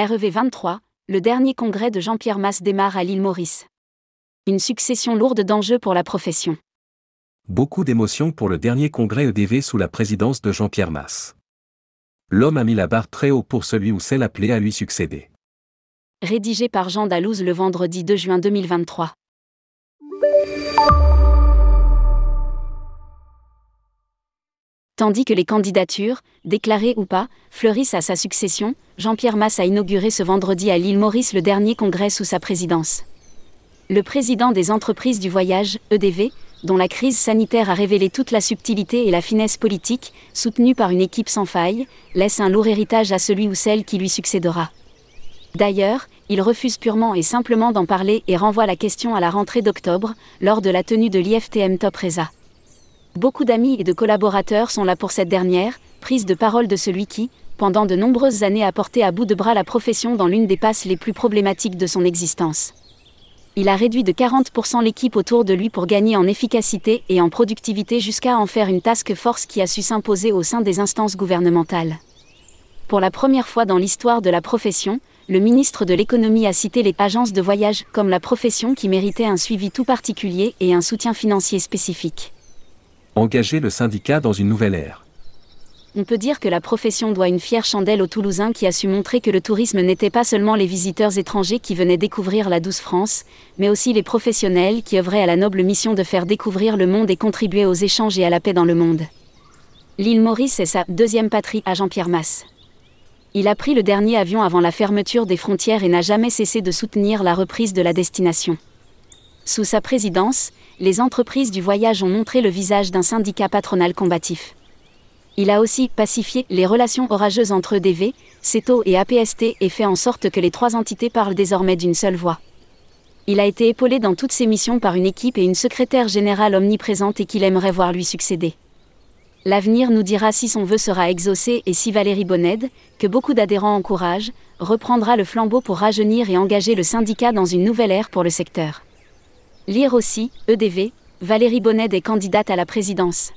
REV 23, le dernier congrès de Jean-Pierre Masse démarre à l'île Maurice. Une succession lourde d'enjeux pour la profession. Beaucoup d'émotions pour le dernier congrès EDV sous la présidence de Jean-Pierre Masse. L'homme a mis la barre très haut pour celui ou celle appelée à lui succéder. Rédigé par Jean Dalouse le vendredi 2 juin 2023. Tandis que les candidatures, déclarées ou pas, fleurissent à sa succession, Jean-Pierre Masse a inauguré ce vendredi à l'île Maurice le dernier congrès sous sa présidence. Le président des entreprises du voyage, EDV, dont la crise sanitaire a révélé toute la subtilité et la finesse politique, soutenu par une équipe sans faille, laisse un lourd héritage à celui ou celle qui lui succédera. D'ailleurs, il refuse purement et simplement d'en parler et renvoie la question à la rentrée d'octobre, lors de la tenue de l'IFTM Top Reza. Beaucoup d'amis et de collaborateurs sont là pour cette dernière, prise de parole de celui qui, pendant de nombreuses années, a porté à bout de bras la profession dans l'une des passes les plus problématiques de son existence. Il a réduit de 40% l'équipe autour de lui pour gagner en efficacité et en productivité jusqu'à en faire une task force qui a su s'imposer au sein des instances gouvernementales. Pour la première fois dans l'histoire de la profession, le ministre de l'économie a cité les agences de voyage comme la profession qui méritait un suivi tout particulier et un soutien financier spécifique engager le syndicat dans une nouvelle ère. On peut dire que la profession doit une fière chandelle aux Toulousains qui a su montrer que le tourisme n'était pas seulement les visiteurs étrangers qui venaient découvrir la douce France, mais aussi les professionnels qui œuvraient à la noble mission de faire découvrir le monde et contribuer aux échanges et à la paix dans le monde. L'île Maurice est sa deuxième patrie à Jean-Pierre Masse. Il a pris le dernier avion avant la fermeture des frontières et n'a jamais cessé de soutenir la reprise de la destination. Sous sa présidence, les entreprises du voyage ont montré le visage d'un syndicat patronal combatif. Il a aussi pacifié les relations orageuses entre EDV, CETO et APST et fait en sorte que les trois entités parlent désormais d'une seule voix. Il a été épaulé dans toutes ses missions par une équipe et une secrétaire générale omniprésente et qu'il aimerait voir lui succéder. L'avenir nous dira si son vœu sera exaucé et si Valérie Bonnède, que beaucoup d'adhérents encouragent, reprendra le flambeau pour rajeunir et engager le syndicat dans une nouvelle ère pour le secteur. Lire aussi, EDV, Valérie Bonnet est candidate à la présidence.